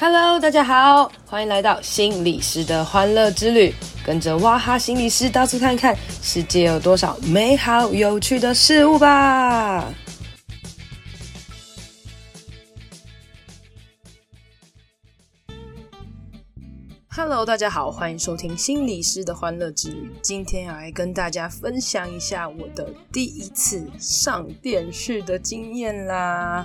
Hello，大家好，欢迎来到心理师的欢乐之旅，跟着哇哈心理师到处看看，世界有多少美好有趣的事物吧。Hello，大家好，欢迎收听心理师的欢乐之旅。今天要来跟大家分享一下我的第一次上电视的经验啦。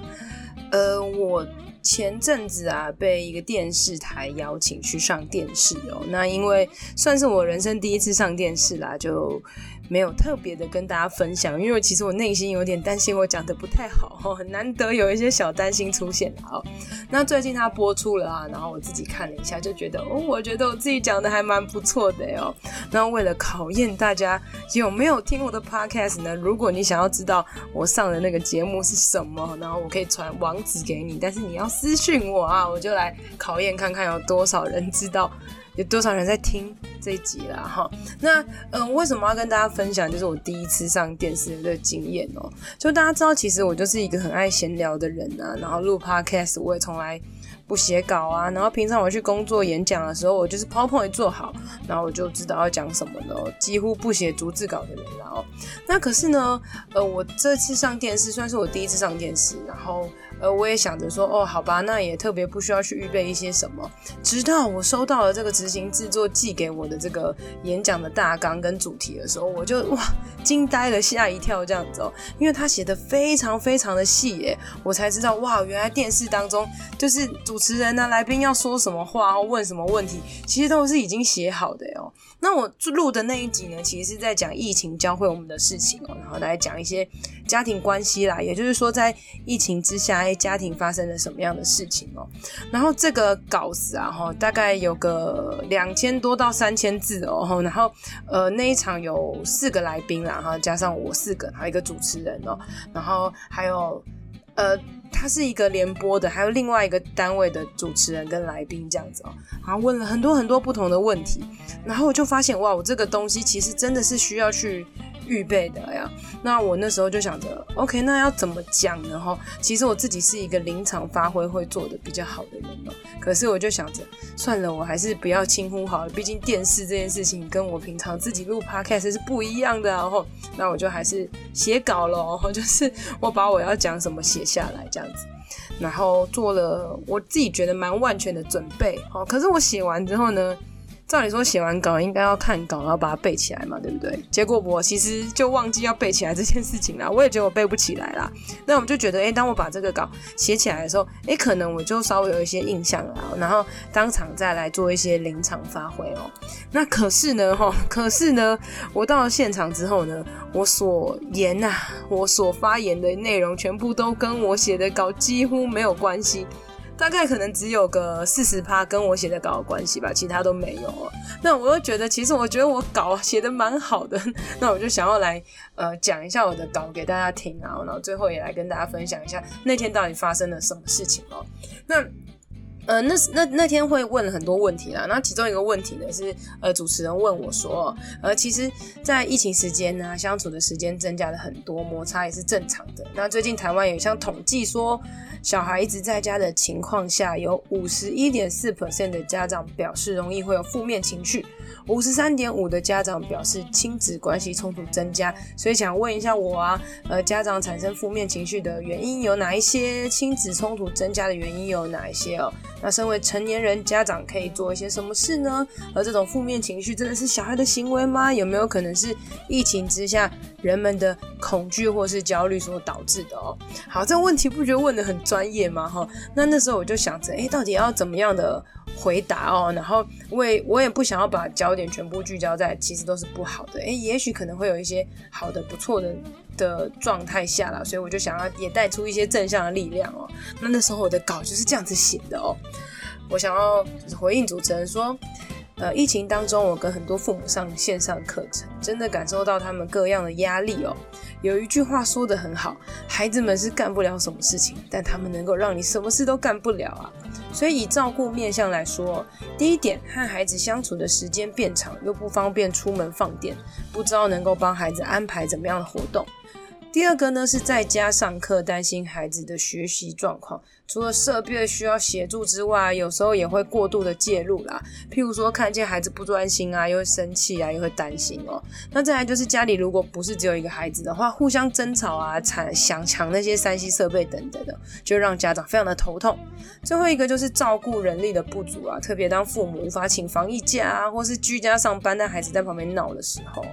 呃，我。前阵子啊，被一个电视台邀请去上电视哦。那因为算是我人生第一次上电视啦，就没有特别的跟大家分享。因为其实我内心有点担心，我讲的不太好哦，很难得有一些小担心出现哦。那最近它播出了啊，然后我自己看了一下，就觉得哦，我觉得我自己讲的还蛮不错的哦。那为了考验大家有没有听我的 podcast 呢？如果你想要知道我上的那个节目是什么，然后我可以传网址给你，但是你要。私讯我啊，我就来考验看看有多少人知道，有多少人在听这一集啦哈。那嗯、为什么要跟大家分享？就是我第一次上电视的经验哦。就大家知道，其实我就是一个很爱闲聊的人啊。然后录 podcast 我也从来不写稿啊。然后平常我去工作演讲的时候，我就是 PowerPoint 做好，然后我就知道要讲什么了，几乎不写逐字稿的人。然后那可是呢，呃，我这次上电视算是我第一次上电视，然后。呃，我也想着说，哦，好吧，那也特别不需要去预备一些什么。直到我收到了这个执行制作寄给我的这个演讲的大纲跟主题的时候，我就哇惊呆了，吓一跳这样子哦，因为他写的非常非常的细耶，我才知道哇，原来电视当中就是主持人呢、来宾要说什么话或问什么问题，其实都是已经写好的哟。那我录的那一集呢，其实是在讲疫情教会我们的事情哦，然后来讲一些家庭关系啦，也就是说在疫情之下。家庭发生了什么样的事情哦？然后这个稿子啊，哈，大概有个两千多到三千字哦。然后呃，那一场有四个来宾啦，哈加上我四个，还有一个主持人哦。然后还有呃，他是一个联播的，还有另外一个单位的主持人跟来宾这样子哦。然后问了很多很多不同的问题，然后我就发现哇，我这个东西其实真的是需要去。预备的呀，那我那时候就想着，OK，那要怎么讲呢？哈，其实我自己是一个临场发挥会做的比较好的人嘛。可是我就想着，算了，我还是不要轻忽好了。毕竟电视这件事情跟我平常自己录 Podcast 是不一样的。然后，那我就还是写稿了，就是我把我要讲什么写下来这样子，然后做了我自己觉得蛮万全的准备。哦，可是我写完之后呢？照理说写完稿应该要看稿，然后把它背起来嘛，对不对？结果我其实就忘记要背起来这件事情啦。我也觉得我背不起来啦。那我们就觉得，诶，当我把这个稿写起来的时候，诶，可能我就稍微有一些印象了，然后当场再来做一些临场发挥哦。那可是呢，哈，可是呢，我到了现场之后呢，我所言呐，我所发言的内容全部都跟我写的稿几乎没有关系。大概可能只有个四十趴跟我写的稿有关系吧，其他都没有。那我又觉得，其实我觉得我稿写的蛮好的，那我就想要来呃讲一下我的稿给大家听啊，然后最后也来跟大家分享一下那天到底发生了什么事情哦。那。呃，那那那天会问很多问题啦，那其中一个问题呢是，呃，主持人问我说，呃，其实，在疫情时间呢，相处的时间增加了很多，摩擦也是正常的。那最近台湾有一项统计说，小孩一直在家的情况下，有五十一点四 percent 的家长表示容易会有负面情绪。五十三点五的家长表示亲子关系冲突增加，所以想问一下我啊，呃，家长产生负面情绪的原因有哪一些？亲子冲突增加的原因有哪一些哦？那身为成年人，家长可以做一些什么事呢？而这种负面情绪真的是小孩的行为吗？有没有可能是疫情之下人们的恐惧或是焦虑所导致的哦？好，这个问题不觉得问得很专业吗？哈，那那时候我就想着，诶，到底要怎么样的？回答哦，然后我也我也不想要把焦点全部聚焦在其实都是不好的，诶，也许可能会有一些好的、不错的的状态下啦，所以我就想要也带出一些正向的力量哦。那那时候我的稿就是这样子写的哦，我想要就是回应主持人说，呃，疫情当中我跟很多父母上线上课程，真的感受到他们各样的压力哦。有一句话说得很好，孩子们是干不了什么事情，但他们能够让你什么事都干不了啊。所以以照顾面向来说，第一点，和孩子相处的时间变长，又不方便出门放电，不知道能够帮孩子安排怎么样的活动。第二个呢，是在家上课，担心孩子的学习状况，除了设备需要协助之外，有时候也会过度的介入啦。譬如说，看见孩子不专心啊，又会生气啊，又会担心哦。那再来就是家里如果不是只有一个孩子的话，互相争吵啊，抢想抢那些三 C 设备等等的，就让家长非常的头痛。最后一个就是照顾人力的不足啊，特别当父母无法请防疫假啊，或是居家上班，但孩子在旁边闹的时候。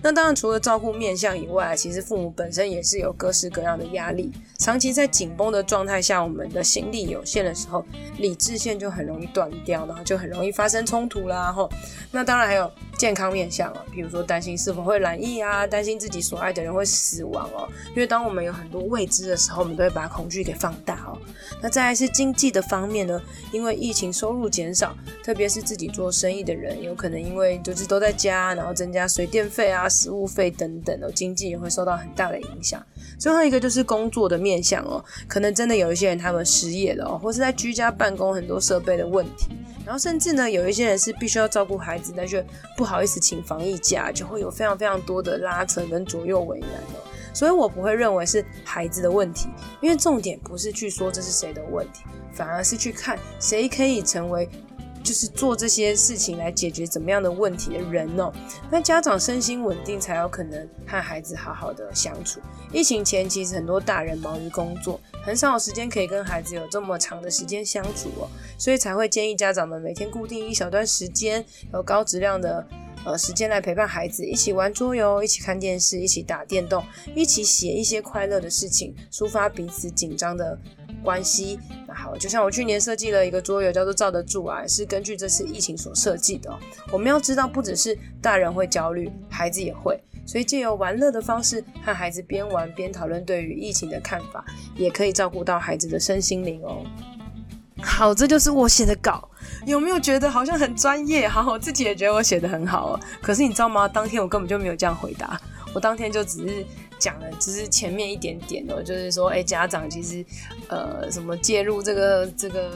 那当然，除了照顾面向以外，其实父母本身也是有各式各样的压力。长期在紧绷的状态下，我们的心力有限的时候，理智线就很容易断掉，然后就很容易发生冲突啦。吼，那当然还有健康面向啊，比如说担心是否会染疫啊，担心自己所爱的人会死亡哦。因为当我们有很多未知的时候，我们都会把恐惧给放大哦。那再来是经济的方面呢，因为疫情收入减少，特别是自己做生意的人，有可能因为就是都在家，然后增加水电费啊、食物费等等的，经济也会受到很大的影响。最后一个就是工作的面向哦，可能真的有一些人他们失业了哦，或是在居家办公很多设备的问题，然后甚至呢有一些人是必须要照顾孩子，但却不好意思请防疫假，就会有非常非常多的拉扯跟左右为难哦。所以我不会认为是孩子的问题，因为重点不是去说这是谁的问题，反而是去看谁可以成为。就是做这些事情来解决怎么样的问题的人哦，那家长身心稳定才有可能和孩子好好的相处。疫情前其实很多大人忙于工作，很少有时间可以跟孩子有这么长的时间相处哦，所以才会建议家长们每天固定一小段时间，有高质量的呃时间来陪伴孩子，一起玩桌游，一起看电视，一起打电动，一起写一些快乐的事情，抒发彼此紧张的关系。那好，就像我去年设计了一个桌游，叫做“罩得住”啊，是根据这次疫情所设计的。我们要知道，不只是大人会焦虑，孩子也会，所以借由玩乐的方式和孩子边玩边讨论对于疫情的看法，也可以照顾到孩子的身心灵哦。好，这就是我写的稿，有没有觉得好像很专业？好，我自己也觉得我写的很好哦。可是你知道吗？当天我根本就没有这样回答，我当天就只是。讲的只是前面一点点哦，就是说，哎，家长其实，呃，什么介入这个这个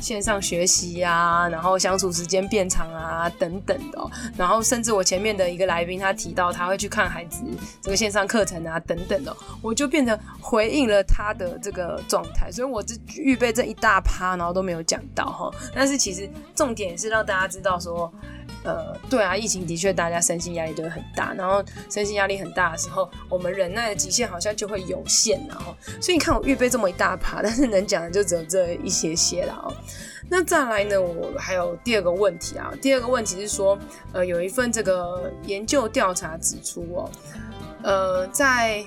线上学习啊，然后相处时间变长啊，等等的，然后甚至我前面的一个来宾他提到他会去看孩子这个线上课程啊，等等的，我就变成回应了他的这个状态，所以我就预备这一大趴，然后都没有讲到哈，但是其实重点是让大家知道说。呃，对啊，疫情的确大家身心压力都会很大，然后身心压力很大的时候，我们忍耐的极限好像就会有限，然后，所以你看我预备这么一大趴，但是能讲的就只有这一些些了哦。那再来呢，我还有第二个问题啊，第二个问题是说，呃，有一份这个研究调查指出哦，呃，在。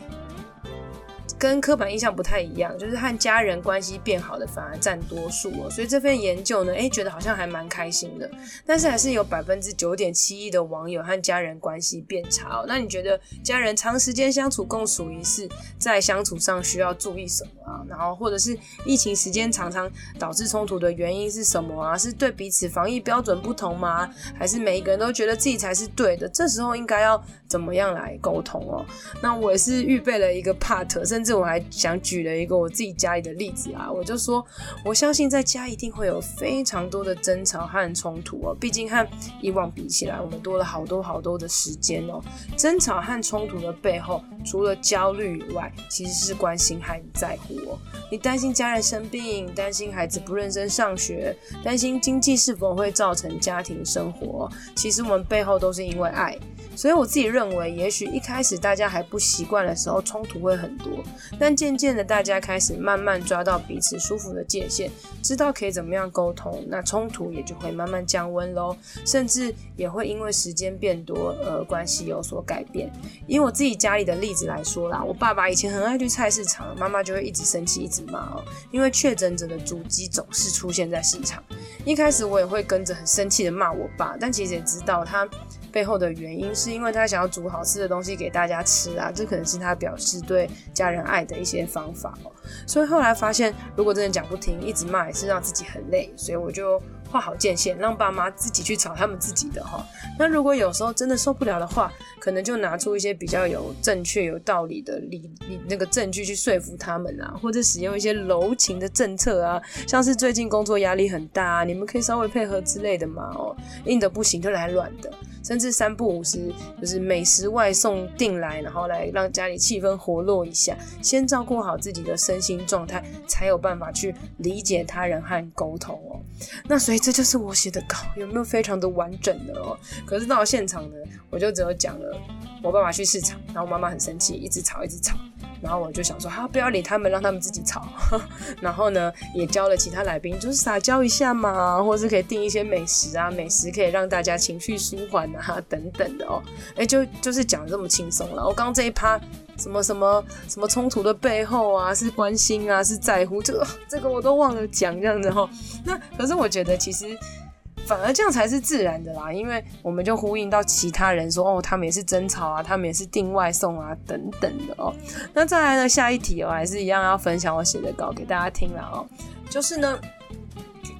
跟刻板印象不太一样，就是和家人关系变好的反而占多数哦，所以这份研究呢，诶，觉得好像还蛮开心的。但是还是有百分之九点七一的网友和家人关系变差哦。那你觉得家人长时间相处共处一室，在相处上需要注意什么啊？然后或者是疫情时间常常导致冲突的原因是什么啊？是对彼此防疫标准不同吗？还是每一个人都觉得自己才是对的？这时候应该要怎么样来沟通哦？那我也是预备了一个 part，甚甚至。我还想举了一个我自己家里的例子啊，我就说，我相信在家一定会有非常多的争吵和冲突哦，毕竟和以往比起来，我们多了好多好多的时间哦。争吵和冲突的背后，除了焦虑以外，其实是关心和在乎哦。你担心家人生病，担心孩子不认真上学，担心经济是否会造成家庭生活，其实我们背后都是因为爱。所以我自己认为，也许一开始大家还不习惯的时候，冲突会很多。但渐渐的，大家开始慢慢抓到彼此舒服的界限，知道可以怎么样沟通，那冲突也就会慢慢降温喽。甚至也会因为时间变多，而关系有所改变。以我自己家里的例子来说啦，我爸爸以前很爱去菜市场，妈妈就会一直生气，一直骂哦，因为确诊者的足迹总是出现在市场。一开始我也会跟着很生气的骂我爸，但其实也知道他。背后的原因是因为他想要煮好吃的东西给大家吃啊，这可能是他表示对家人爱的一些方法哦。所以后来发现，如果真的讲不听，一直骂也是让自己很累，所以我就划好界限，让爸妈自己去吵他们自己的哈。那如果有时候真的受不了的话，可能就拿出一些比较有正确、有道理的理理那个证据去说服他们啊，或者使用一些柔情的政策啊，像是最近工作压力很大啊，你们可以稍微配合之类的嘛哦。硬的不行就来软的。甚至三不五时就是美食外送订来，然后来让家里气氛活络一下。先照顾好自己的身心状态，才有办法去理解他人和沟通哦。那所以这就是我写的稿，有没有非常的完整的哦？可是到了现场呢，我就只有讲了我爸爸去市场，然后我妈妈很生气，一直吵，一直吵。然后我就想说，哈，不要理他们，让他们自己吵。然后呢，也教了其他来宾，就是撒娇一下嘛，或是可以订一些美食啊，美食可以让大家情绪舒缓啊，等等的哦。哎，就就是讲这么轻松了。我刚刚这一趴，什么什么什么冲突的背后啊，是关心啊，是在乎，这个这个我都忘了讲这样子哈。那可是我觉得其实。反而这样才是自然的啦，因为我们就呼应到其他人说，哦，他们也是争吵啊，他们也是订外送啊，等等的哦。那再来呢，下一题哦，还是一样要分享我写的稿给大家听了哦，就是呢。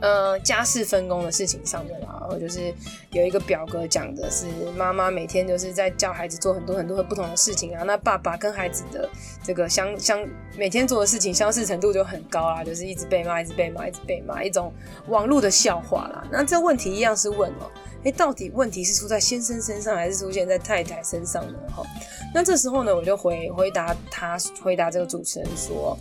呃，家事分工的事情上面啦，然后就是有一个表格讲的是妈妈每天就是在教孩子做很多很多的不同的事情啊，那爸爸跟孩子的这个相相每天做的事情相似程度就很高啦，就是一直被骂，一直被骂，一直被骂，一种网络的笑话啦。那这问题一样是问哦，诶，到底问题是出在先生身上还是出现在太太身上呢？哈，那这时候呢，我就回回答他，回答这个主持人说，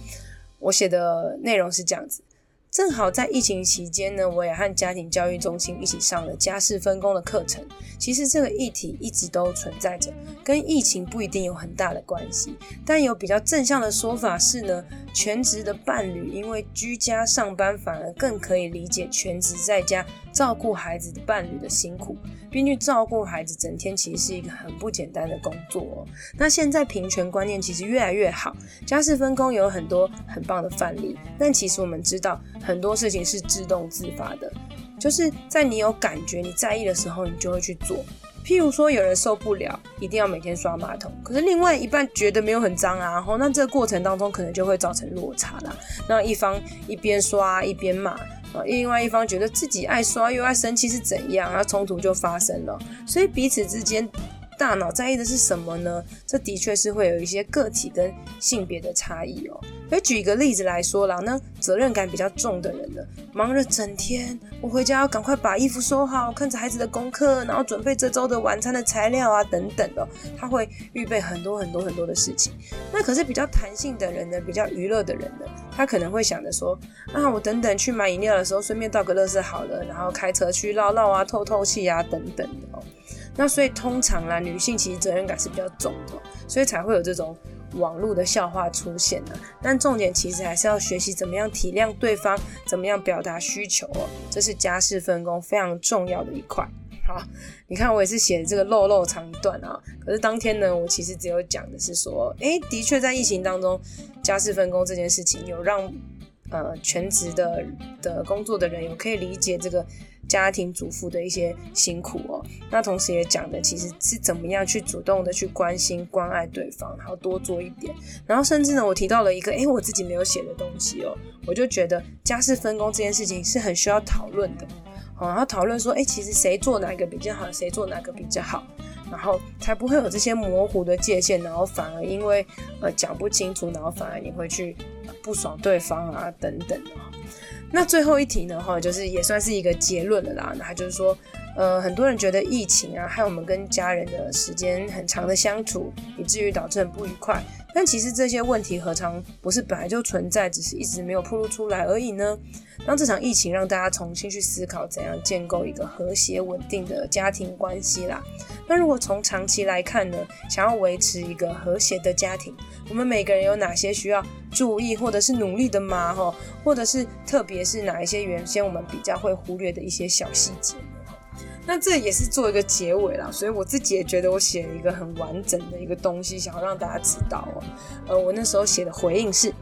我写的内容是这样子。正好在疫情期间呢，我也和家庭教育中心一起上了家事分工的课程。其实这个议题一直都存在着，跟疫情不一定有很大的关系。但有比较正向的说法是呢，全职的伴侣因为居家上班，反而更可以理解全职在家照顾孩子的伴侣的辛苦。并去照顾孩子，整天其实是一个很不简单的工作哦。那现在平权观念其实越来越好，家事分工有很多很棒的范例。但其实我们知道，很多事情是自动自发的，就是在你有感觉、你在意的时候，你就会去做。譬如说，有人受不了，一定要每天刷马桶，可是另外一半觉得没有很脏啊，然后那这个过程当中可能就会造成落差啦。那一方一边刷一边骂。啊，另外一方觉得自己爱刷又爱生气是怎样，然后冲突就发生了。所以彼此之间大脑在意的是什么呢？这的确是会有一些个体跟性别的差异哦。所以举一个例子来说啦，那责任感比较重的人呢，忙了整天，我回家要赶快把衣服收好，看着孩子的功课，然后准备这周的晚餐的材料啊等等的，他会预备很多很多很多的事情。那可是比较弹性的人呢，比较娱乐的人呢，他可能会想着说，啊，我等等去买饮料的时候，顺便倒个垃圾好了，然后开车去绕绕啊，透透气啊等等的哦。那所以通常啦，女性其实责任感是比较重的，所以才会有这种。网络的笑话出现了，但重点其实还是要学习怎么样体谅对方，怎么样表达需求哦，这是家事分工非常重要的一块。好，你看我也是写这个漏漏长段啊，可是当天呢，我其实只有讲的是说，诶，的确在疫情当中，家事分工这件事情有让呃全职的的工作的人有可以理解这个。家庭主妇的一些辛苦哦，那同时也讲的其实是怎么样去主动的去关心关爱对方，然后多做一点，然后甚至呢，我提到了一个诶，我自己没有写的东西哦，我就觉得家事分工这件事情是很需要讨论的，好，然后讨论说，诶，其实谁做哪个比较好，谁做哪个比较好，然后才不会有这些模糊的界限，然后反而因为呃讲不清楚，然后反而你会去不爽对方啊等等的。那最后一题呢，哈，就是也算是一个结论了啦。那就是说，呃，很多人觉得疫情啊，害我们跟家人的时间很长的相处，以至于导致很不愉快。但其实这些问题何尝不是本来就存在，只是一直没有暴露出来而已呢？当这场疫情让大家重新去思考怎样建构一个和谐稳定的家庭关系啦。那如果从长期来看呢，想要维持一个和谐的家庭，我们每个人有哪些需要注意或者是努力的吗？哈，或者是特别是哪一些原先我们比较会忽略的一些小细节？那这也是做一个结尾啦，所以我自己也觉得我写了一个很完整的一个东西，想要让大家知道哦。呃，我那时候写的回应是：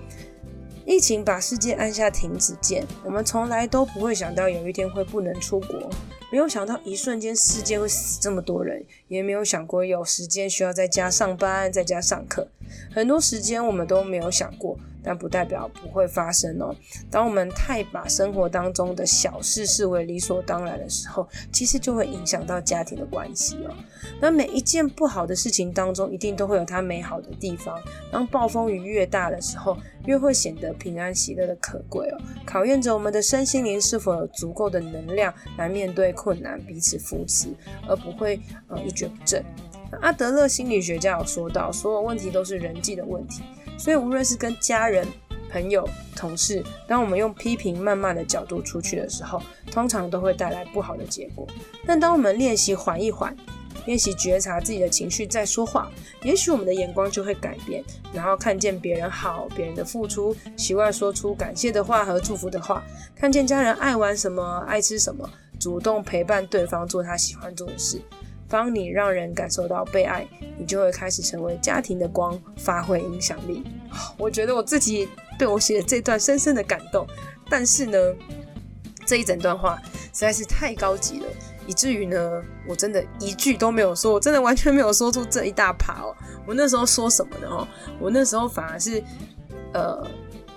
疫情把世界按下停止键，我们从来都不会想到有一天会不能出国，没有想到一瞬间世界会死这么多人，也没有想过有时间需要在家上班，在家上课，很多时间我们都没有想过。但不代表不会发生哦。当我们太把生活当中的小事视为理所当然的时候，其实就会影响到家庭的关系哦。那每一件不好的事情当中，一定都会有它美好的地方。当暴风雨越大的时候，越会显得平安喜乐的可贵哦。考验着我们的身心灵是否有足够的能量来面对困难，彼此扶持，而不会呃一蹶不振。阿德勒心理学家有说到，所有问题都是人际的问题，所以无论是跟家人、朋友、同事，当我们用批评、谩骂的角度出去的时候，通常都会带来不好的结果。但当我们练习缓一缓，练习觉察自己的情绪再说话，也许我们的眼光就会改变，然后看见别人好，别人的付出，习惯说出感谢的话和祝福的话，看见家人爱玩什么、爱吃什么，主动陪伴对方做他喜欢做的事。当你让人感受到被爱，你就会开始成为家庭的光，发挥影响力。我觉得我自己被我写的这段深深的感动，但是呢，这一整段话实在是太高级了，以至于呢，我真的一句都没有说，我真的完全没有说出这一大趴哦。我那时候说什么呢？哦，我那时候反而是，呃。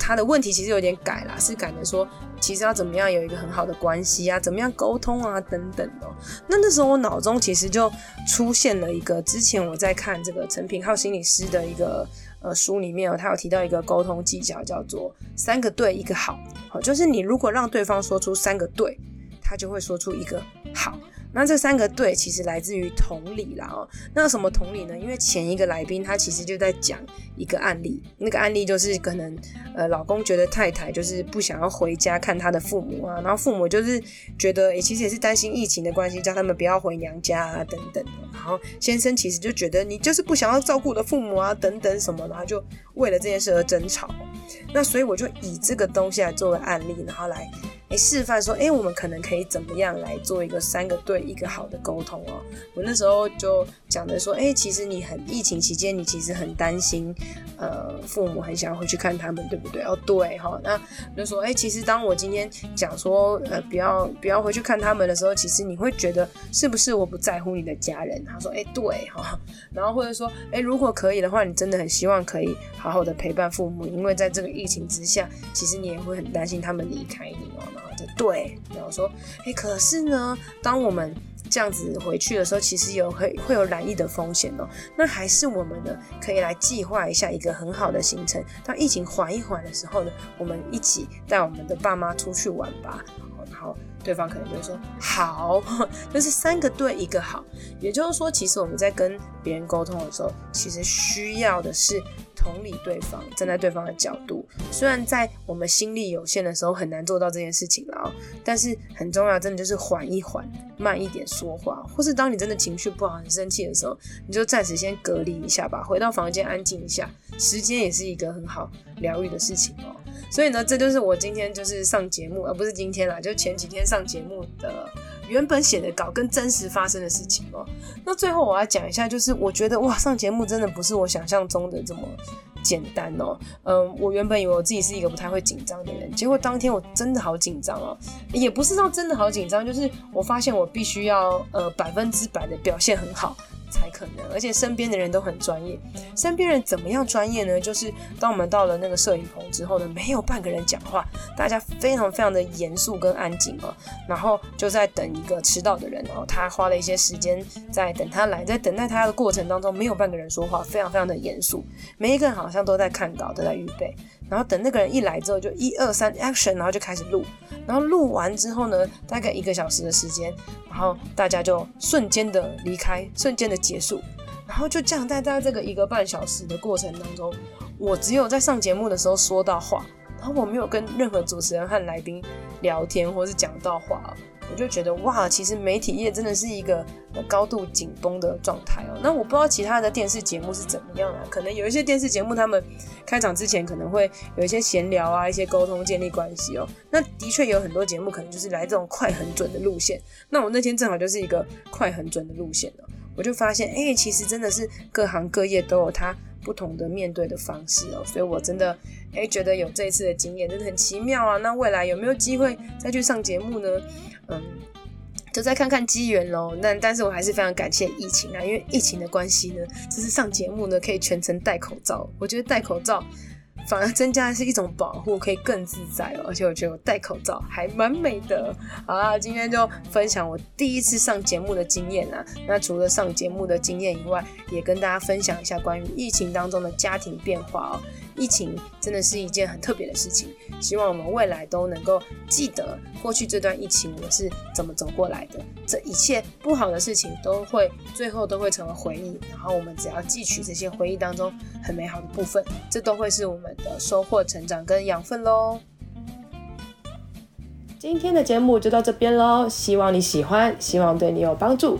他的问题其实有点改啦，是改的说，其实要怎么样有一个很好的关系啊，怎么样沟通啊，等等的。那那时候我脑中其实就出现了一个，之前我在看这个陈品浩心理师的一个呃书里面哦，他有提到一个沟通技巧，叫做三个对一个好，好，就是你如果让对方说出三个对，他就会说出一个好。那这三个对其实来自于同理啦哦。那什么同理呢？因为前一个来宾他其实就在讲一个案例，那个案例就是可能呃老公觉得太太就是不想要回家看他的父母啊，然后父母就是觉得诶其实也是担心疫情的关系，叫他们不要回娘家啊等等的。然后先生其实就觉得你就是不想要照顾我的父母啊等等什么，然后就为了这件事而争吵。那所以我就以这个东西来作为案例，然后来。诶，示范说，诶，我们可能可以怎么样来做一个三个对一个好的沟通哦？我那时候就讲的说，诶，其实你很疫情期间，你其实很担心，呃，父母很想要回去看他们，对不对？哦，对哈。那就说，诶，其实当我今天讲说，呃，不要不要回去看他们的时候，其实你会觉得是不是我不在乎你的家人？他说，诶，对哈。然后或者说，诶，如果可以的话，你真的很希望可以好好的陪伴父母，因为在这个疫情之下，其实你也会很担心他们离开你。对，然后说，哎，可是呢，当我们这样子回去的时候，其实有会会有染疫的风险哦。那还是我们呢，可以来计划一下一个很好的行程。当疫情缓一缓的时候呢，我们一起带我们的爸妈出去玩吧。然后对方可能就会说好，就是三个对一个好。也就是说，其实我们在跟别人沟通的时候，其实需要的是。同理对方，站在对方的角度，虽然在我们心力有限的时候很难做到这件事情了啊，但是很重要，真的就是缓一缓，慢一点说话，或是当你真的情绪不好、很生气的时候，你就暂时先隔离一下吧，回到房间安静一下，时间也是一个很好疗愈的事情哦。所以呢，这就是我今天就是上节目，而不是今天啦，就前几天上节目的。原本写的稿跟真实发生的事情哦。那最后我要讲一下，就是我觉得哇，上节目真的不是我想象中的这么简单哦。嗯，我原本以为我自己是一个不太会紧张的人，结果当天我真的好紧张哦。也不是说真的好紧张，就是我发现我必须要呃百分之百的表现很好。才可能，而且身边的人都很专业。身边人怎么样专业呢？就是当我们到了那个摄影棚之后呢，没有半个人讲话，大家非常非常的严肃跟安静哦。然后就在等一个迟到的人哦，他花了一些时间在等他来，在等待他的过程当中，没有半个人说话，非常非常的严肃。每一个人好像都在看稿，都在预备。然后等那个人一来之后，就一二三 action，然后就开始录。然后录完之后呢，大概一个小时的时间，然后大家就瞬间的离开，瞬间的结束。然后就这样，在在这个一个半小时的过程当中，我只有在上节目的时候说到话，然后我没有跟任何主持人和来宾聊天或是讲到话。我就觉得哇，其实媒体业真的是一个高度紧绷的状态哦。那我不知道其他的电视节目是怎么样啊？可能有一些电视节目，他们开场之前可能会有一些闲聊啊，一些沟通建立关系哦。那的确有很多节目可能就是来这种快很准的路线。那我那天正好就是一个快很准的路线哦。我就发现，哎，其实真的是各行各业都有它不同的面对的方式哦。所以我真的哎觉得有这一次的经验真的很奇妙啊。那未来有没有机会再去上节目呢？嗯，就再看看机缘喽。那但是我还是非常感谢疫情啊，因为疫情的关系呢，就是上节目呢可以全程戴口罩。我觉得戴口罩反而增加的是一种保护，可以更自在哦。而且我觉得我戴口罩还蛮美的。好啦，今天就分享我第一次上节目的经验啊。那除了上节目的经验以外，也跟大家分享一下关于疫情当中的家庭变化哦。疫情真的是一件很特别的事情，希望我们未来都能够记得过去这段疫情我们是怎么走过来的。这一切不好的事情都会最后都会成为回忆，然后我们只要汲取这些回忆当中很美好的部分，这都会是我们的收获、成长跟养分喽。今天的节目就到这边喽，希望你喜欢，希望对你有帮助。